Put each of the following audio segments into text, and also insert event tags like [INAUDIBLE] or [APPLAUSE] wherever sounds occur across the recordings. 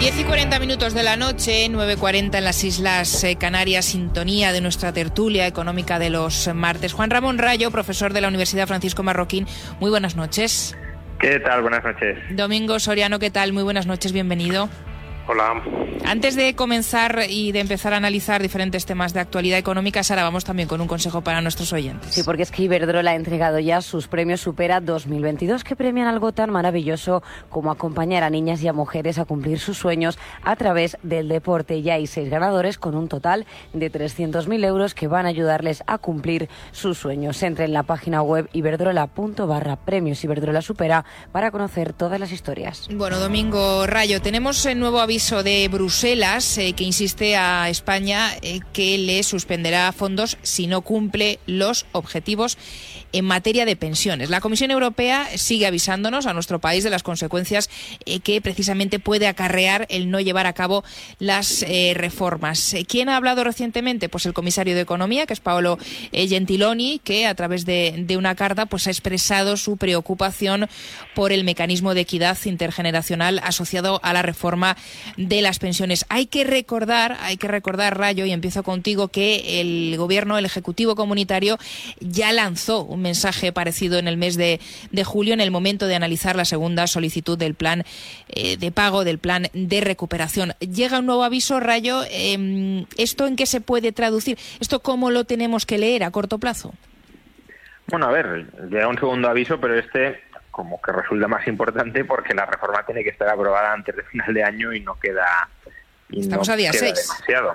10 y 40 minutos de la noche, 9.40 en las Islas eh, Canarias, sintonía de nuestra tertulia económica de los martes. Juan Ramón Rayo, profesor de la Universidad Francisco Marroquín, muy buenas noches. ¿Qué tal? Buenas noches. Domingo Soriano, ¿qué tal? Muy buenas noches, bienvenido. Hola. Antes de comenzar y de empezar a analizar diferentes temas de actualidad económica, Sara, vamos también con un consejo para nuestros oyentes. Sí, porque es que Iberdrola ha entregado ya sus premios Supera 2022 que premian algo tan maravilloso como acompañar a niñas y a mujeres a cumplir sus sueños a través del deporte. Ya hay seis ganadores con un total de 300.000 euros que van a ayudarles a cumplir sus sueños. Entre en la página web iberdrola.barra premios Iberdrola Supera para conocer todas las historias. Bueno, Domingo Rayo, tenemos el nuevo aviso de Bruselas eh, que insiste a España eh, que le suspenderá fondos si no cumple los objetivos en materia de pensiones. La Comisión Europea sigue avisándonos a nuestro país de las consecuencias eh, que precisamente puede acarrear el no llevar a cabo las reformas. ¿Quién ha hablado recientemente? Pues el comisario de Economía, que es Paolo Gentiloni, que a través de, una carta pues, ha expresado su preocupación por el mecanismo de equidad intergeneracional asociado a la reforma de las pensiones. Hay que recordar, hay que recordar, Rayo, y empiezo contigo, que el gobierno, el Ejecutivo Comunitario, ya lanzó mensaje parecido en el mes de, julio, en el momento de analizar la segunda solicitud del plan eh, de pago, del plan de recuperación. Llega un nuevo aviso, Rayo. Em, ¿Esto en qué se puede traducir? ¿Esto cómo lo tenemos que leer a corto plazo? Bueno, a ver, llega un segundo aviso, pero este como que resulta más importante porque la reforma tiene que estar aprobada antes de final de año y no queda Estamos a día 6. Demasiado.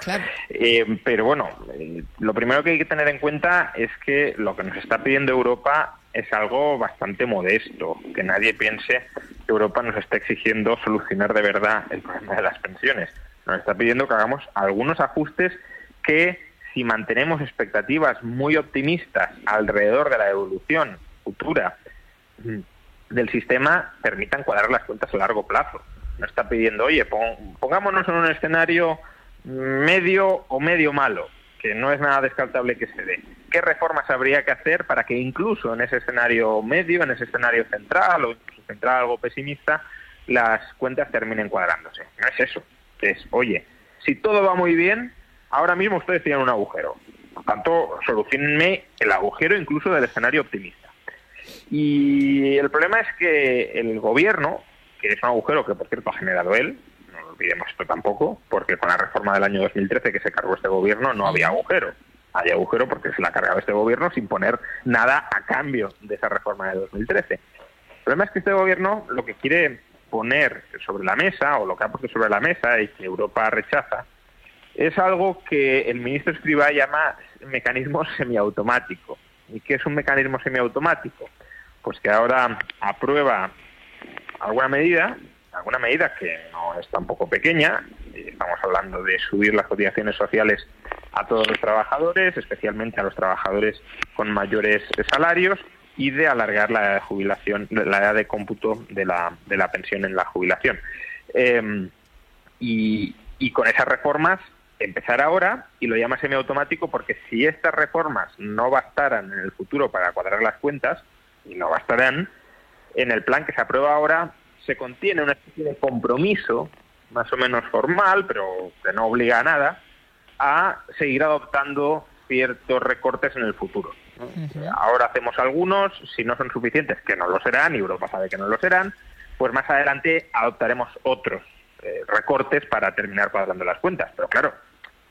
Eh, pero bueno, eh, lo primero que hay que tener en cuenta es que lo que nos está pidiendo Europa es algo bastante modesto. Que nadie piense que Europa nos está exigiendo solucionar de verdad el problema de las pensiones. Nos está pidiendo que hagamos algunos ajustes que, si mantenemos expectativas muy optimistas alrededor de la evolución futura del sistema permitan cuadrar las cuentas a largo plazo. No está pidiendo, oye, pongámonos en un escenario medio o medio malo, que no es nada descartable que se dé. ¿Qué reformas habría que hacer para que incluso en ese escenario medio, en ese escenario central o incluso central algo pesimista, las cuentas terminen cuadrándose? No es eso. Es, oye, si todo va muy bien, ahora mismo ustedes tienen un agujero. Por tanto, solucionenme el agujero incluso del escenario optimista. Y el problema es que el gobierno, es un agujero que por cierto ha generado él, no olvidemos esto tampoco, porque con la reforma del año 2013 que se cargó este gobierno no había agujero. Hay agujero porque se la ha cargado este gobierno sin poner nada a cambio de esa reforma de 2013. El problema es que este gobierno lo que quiere poner sobre la mesa, o lo que ha puesto sobre la mesa y que Europa rechaza, es algo que el ministro Escriba llama mecanismo semiautomático. ¿Y qué es un mecanismo semiautomático? Pues que ahora aprueba alguna medida, alguna medida que no es tampoco pequeña, estamos hablando de subir las cotizaciones sociales a todos los trabajadores, especialmente a los trabajadores con mayores salarios, y de alargar la edad de jubilación, la edad de cómputo de la, de la pensión en la jubilación. Em, y, y con esas reformas empezar ahora y lo llama semiautomático porque si estas reformas no bastaran en el futuro para cuadrar las cuentas, y no bastarán, en el plan que se aprueba ahora se contiene una especie de compromiso, más o menos formal, pero que no obliga a nada, a seguir adoptando ciertos recortes en el futuro. Ahora hacemos algunos, si no son suficientes, que no lo serán, y Europa sabe que no lo serán, pues más adelante adoptaremos otros eh, recortes para terminar cuadrando las cuentas. Pero claro,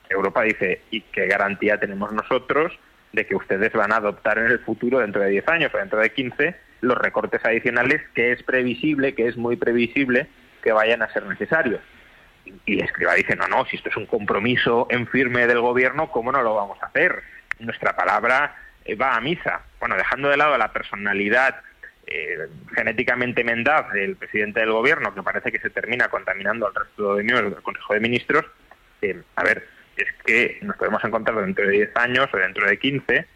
Europa dice, ¿y qué garantía tenemos nosotros de que ustedes van a adoptar en el futuro, dentro de 10 años o dentro de 15, los recortes adicionales que es previsible, que es muy previsible que vayan a ser necesarios? Y Escriba dice, no, no, si esto es un compromiso en firme del gobierno, ¿cómo no lo vamos a hacer? Nuestra palabra eh, va a misa. Bueno, dejando de lado la personalidad eh, genéticamente mendaz del presidente del gobierno, que parece que se termina contaminando al resto de miembros del Consejo de Ministros, eh, a ver, es que nos podemos encontrar dentro de 10 años o dentro de 15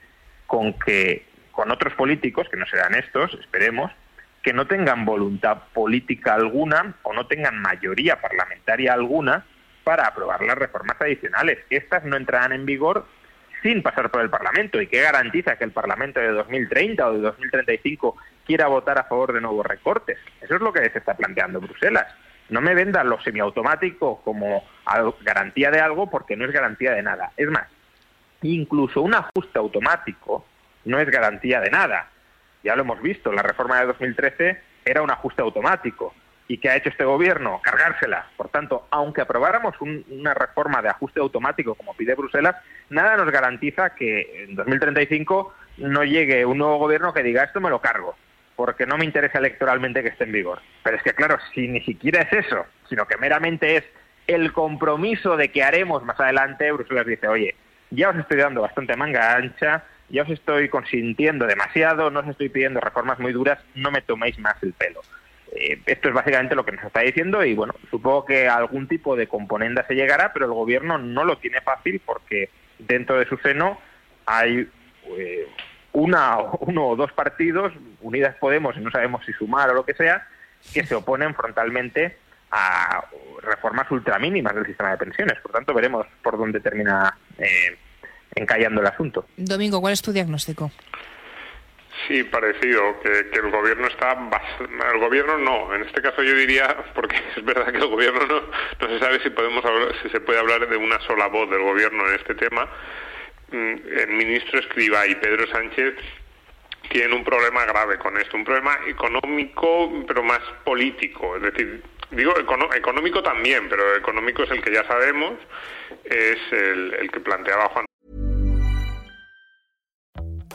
con que con otros políticos, que no serán estos, esperemos, que no tengan voluntad política alguna o no tengan mayoría parlamentaria alguna para aprobar las reformas adicionales. Estas no entrarán en vigor sin pasar por el Parlamento. ¿Y qué garantiza que el Parlamento de 2030 o de 2035 quiera votar a favor de nuevos recortes? Eso es lo que se está planteando Bruselas. No me vendan lo semiautomático como garantía de algo porque no es garantía de nada. Es más, incluso un ajuste automático no es garantía de nada. Ya lo hemos visto, la reforma de 2013 era un ajuste automático. ¿Y qué ha hecho este gobierno? Cargársela. Por tanto, aunque aprobáramos una reforma de ajuste automático como pide Bruselas, nada nos garantiza que en 2035 no llegue un nuevo gobierno que diga esto me lo cargo, porque no me interesa electoralmente que esté en vigor. Pero es que, claro, si ni siquiera es eso, sino que meramente es el compromiso de que haremos más adelante, Bruselas dice, oye, ya os estoy dando bastante manga ancha, ya os estoy consintiendo demasiado, no os estoy pidiendo reformas muy duras, no me toméis más el pelo. Eh, esto es básicamente lo que nos está diciendo y bueno, supongo que algún tipo de componenda se llegará, pero el gobierno no lo tiene fácil porque dentro de su seno hay eh, una, [LAUGHS] uno o dos partidos, Unidas Podemos, y no sabemos si sumar o lo que sea, que se oponen frontalmente a reformas ultramínimas del sistema de pensiones. Por tanto, veremos por dónde termina eh, encallando el asunto. Domingo, ¿cuál es tu diagnóstico? Sí, parecido, que, el gobierno está... El gobierno no, en este caso yo diría, [LAUGHS] porque es verdad que el gobierno no, no se sabe si, podemos si se puede hablar de una sola voz del gobierno en este tema. Mm, el ministro Escriba y Pedro Sánchez tienen un problema grave con esto, un problema económico, pero más político. Es decir, digo económico también, pero económico es el que ya sabemos, es el, el que planteaba Juan.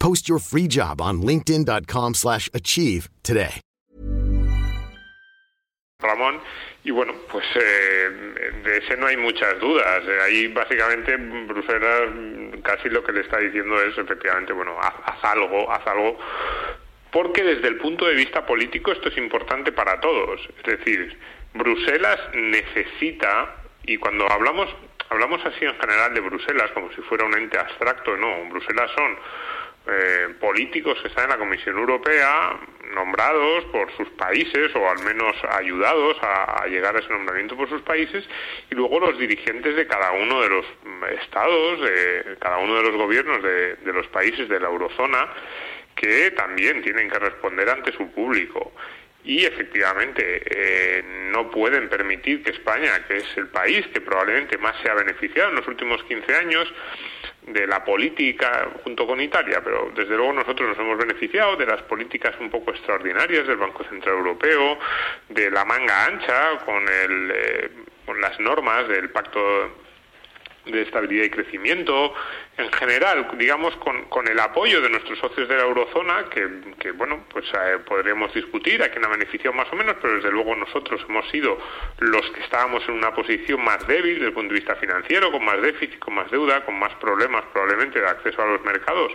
Post your free job on linkedin.com slash achieve today. Ramón, y bueno, pues eh, de ese no hay muchas dudas. Eh, ahí básicamente Bruselas casi lo que le está diciendo es efectivamente, bueno, haz, algo, haz algo porque desde el punto de vista político esto es importante para todos. Es decir, Bruselas necesita, y cuando hablamos, hablamos así en general de Bruselas como si fuera un ente abstracto, no, Bruselas son eh, políticos que están en la Comisión Europea nombrados por sus países o al menos ayudados a, llegar a ese nombramiento por sus países y luego los dirigentes de cada uno de los estados, de cada uno de los gobiernos de, los países de la eurozona que también tienen que responder ante su público. Y efectivamente eh, no pueden permitir que España, que es el país que probablemente más se ha beneficiado en los últimos 15 años, de la política junto con Italia, pero desde luego nosotros nos hemos beneficiado de las políticas un poco extraordinarias del Banco Central Europeo, de la manga ancha con, el, eh, con las normas del Pacto de estabilidad y crecimiento, en general, digamos, con, con el apoyo de nuestros socios de la eurozona, que, bueno, pues eh, podríamos discutir a quién ha beneficiado más o menos, pero desde luego nosotros hemos sido los que estábamos en una posición más débil desde el punto de vista financiero, con más déficit, con más deuda, con más problemas probablemente de acceso a los mercados,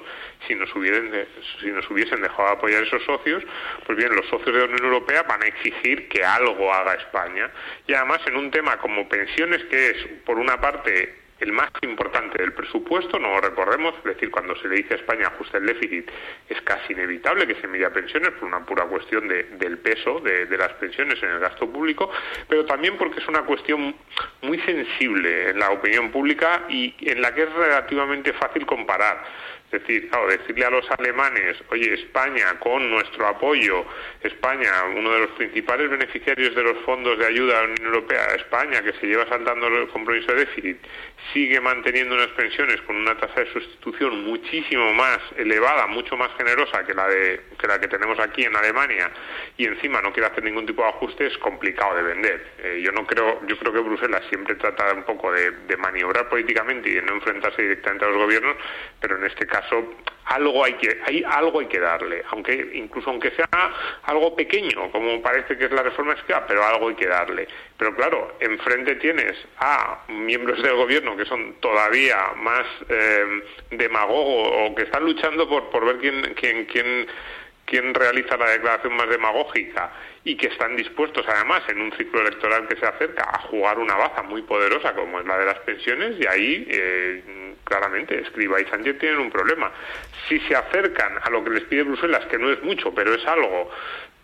si nos hubiesen, si nos hubiesen dejado apoyar esos socios, pues bien, los socios de la Unión Europea van a exigir que algo haga España. Y además en un tema como pensiones, que es, por una parte, el más importante del presupuesto, no lo recordemos, es decir, cuando se le dice a España ajuste el déficit, es casi inevitable que se mida pensiones por una pura cuestión de, del peso de, las pensiones en el gasto público, pero también porque es una cuestión muy sensible en la opinión pública y en la que es relativamente fácil comparar. Es decir, decirle a los alemanes, oye, España, con nuestro apoyo, España, uno de los principales beneficiarios de los fondos de ayuda a la Unión Europea, España, que se lleva saltando el compromiso de déficit, sigue manteniendo unas pensiones con una tasa de sustitución muchísimo más elevada, mucho más generosa que la, de, que, la que tenemos aquí en Alemania, y encima no quiere hacer ningún tipo de ajuste, es complicado de vender. Eh, yo no creo, yo creo que Bruselas siempre trata un poco de, maniobrar políticamente y de no enfrentarse directamente a los gobiernos, pero en este caso caso algo hay que hay algo hay que darle aunque incluso aunque sea algo pequeño como parece que es la reforma fiscal pero algo hay que darle. Pero claro enfrente tienes a miembros del gobierno que son todavía más eh, demagogos o que están luchando por por ver quién quién quién quién realiza la declaración más demagógica y que están dispuestos además en un ciclo electoral que se acerca a jugar una baza muy poderosa como es la de las pensiones y ahí eh, claramente Escriba y Sánchez tienen un problema. Si se acercan a lo que les pide Bruselas, que no es mucho, pero es algo,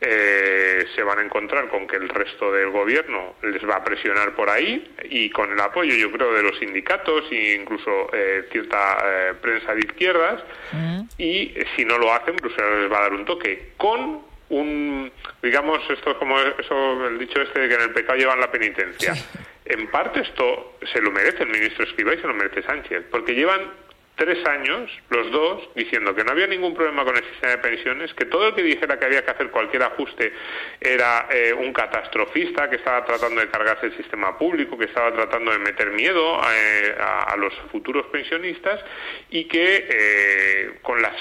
eh, se van a encontrar con que el resto del gobierno les va a presionar por ahí y con el apoyo, yo creo, de los sindicatos e incluso eh, cierta eh, prensa de izquierdas. Y si no lo hacen, Bruselas les va a dar un toque con un, digamos, esto es como eso, el dicho este de que en el pecado llevan la penitencia. En parte esto se lo merece el ministro Escribá y se lo merece Sánchez, porque llevan tres años, los dos, diciendo que no había ningún problema con el sistema de pensiones, que todo el que dijera que había que hacer cualquier ajuste era eh, un catastrofista, que estaba tratando de cargarse el sistema público, que estaba tratando de meter miedo eh, a, los futuros pensionistas y que eh, con las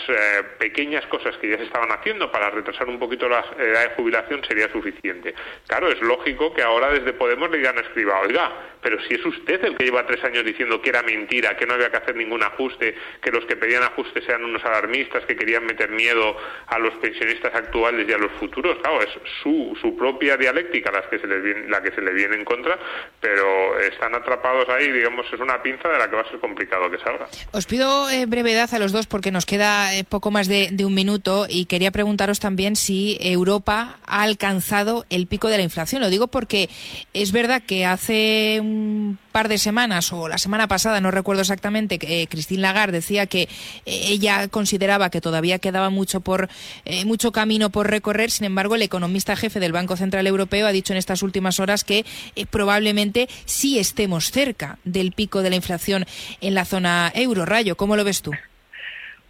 pequeñas cosas que ya se estaban haciendo para retrasar un poquito la edad de jubilación sería suficiente. Claro, es lógico que ahora desde Podemos le digan a Escriba, oiga, pero si es usted el que lleva tres años diciendo que era mentira, que no había que hacer ningún ajuste, que los que pedían ajuste sean unos alarmistas que querían meter miedo a los pensionistas actuales y a los futuros. Claro, es su, su propia dialéctica la que, se les viene, la que se le viene en contra, pero están atrapados ahí, digamos, es una pinza de la que va a ser complicado que salga. Os pido eh, brevedad a los dos porque nos queda eh, poco más de, de un minuto y quería preguntaros también si Europa ha alcanzado el pico de la inflación. Lo digo porque es verdad que hace un par de semanas o la semana pasada, no recuerdo exactamente, eh, Christine Lagarde decía que eh, ella consideraba que todavía quedaba mucho por eh, mucho camino por recorrer. Sin embargo, el economista jefe del Banco Central Europeo ha dicho en estas últimas horas que probablemente sí estemos cerca del pico de la inflación en la zona euro. Rayo, ¿cómo lo ves tú?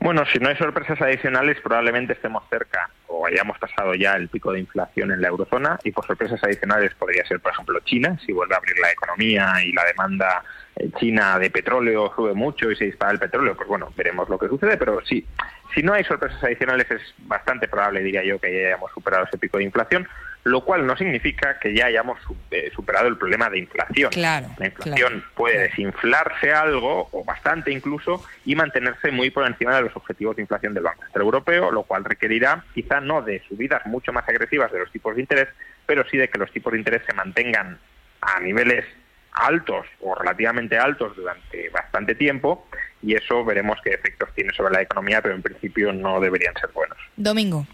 Bueno, si no hay sorpresas adicionales, probablemente estemos cerca o hayamos pasado ya el pico de inflación en la eurozona y por sorpresas adicionales podría ser, por ejemplo, China, si vuelve a abrir la economía y la demanda eh, china de petróleo sube mucho y se dispara el petróleo, pues bueno, veremos lo que sucede, pero sí, si no hay sorpresas adicionales es bastante probable, diría yo, que ya hayamos superado ese pico de inflación lo cual no significa que ya hayamos eh, superado el problema de inflación. la inflación puede desinflarse algo, o bastante incluso, y mantenerse muy por encima de los objetivos de inflación del Banco Central Europeo, lo cual requerirá quizá no de subidas mucho más agresivas de los tipos de interés, pero sí de que los tipos de interés se mantengan a niveles altos o relativamente altos durante bastante tiempo y eso veremos qué efectos tiene sobre la economía, pero en principio no deberían ser buenos. Domingo.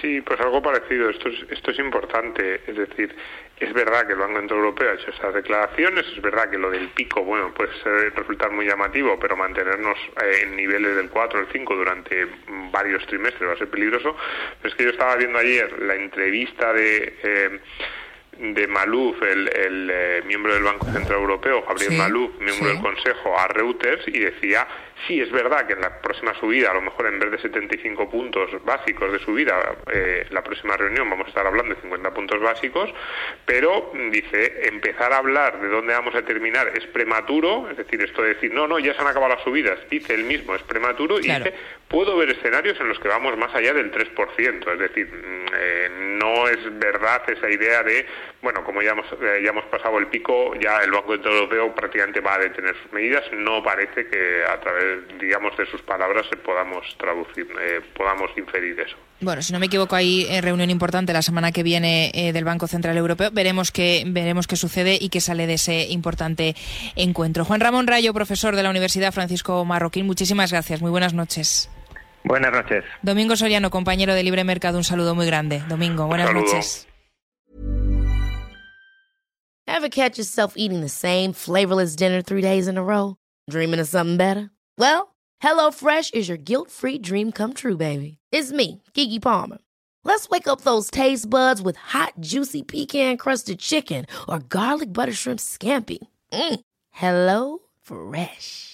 Sí, pues algo parecido. Esto es, esto es importante. Es decir, es verdad que el Banco Central Europeo ha hecho estas declaraciones, es verdad que lo del pico, bueno, puede resultar muy llamativo, pero mantenernos eh, en niveles del 4 o el 5 durante varios trimestres va a ser peligroso. Pero es que yo estaba viendo ayer la entrevista de... Eh, de Maluf, el, eh, miembro del Banco Central Europeo, Gabriel Maluf, miembro del Consejo, a Reuters y decía Sí, es verdad que en la próxima subida, a lo mejor en vez de 75 puntos básicos de subida, eh, la próxima reunión vamos a estar hablando de 50 puntos básicos, pero dice, empezar a hablar de dónde vamos a terminar es prematuro, es decir, esto de decir, no, no, ya se han acabado las subidas, dice él mismo, es prematuro, y dice, puedo ver escenarios en los que vamos más allá del 3%, es decir, mm, eh, no es verdad esa idea de, bueno, como ya hemos, eh, ya hemos pasado el pico, ya el Banco Central Europeo prácticamente va a detener sus medidas, no parece que a través digamos, de sus palabras podamos traducir, eh, podamos inferir eso. Bueno, si no me equivoco, hay eh, reunión importante la semana que viene eh, del Banco Central Europeo. Veremos qué, veremos qué sucede y qué sale de ese importante encuentro. Juan Ramón Rayo, profesor de la Universidad Francisco Marroquín, muchísimas gracias. Muy buenas noches. Buenas noches. Domingo Soriano, compañero de Libre Mercado, un saludo muy grande. Domingo, buenas noches. Ever catch yourself eating the same flavorless dinner three days in a row? Dreaming of something better? Well, HelloFresh is your guilt-free dream come true, baby. It's me, Kiki Palmer. Let's wake up those taste buds with hot, juicy pecan-crusted chicken or garlic butter shrimp scampi. Mm. Hello Fresh.